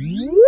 Woo!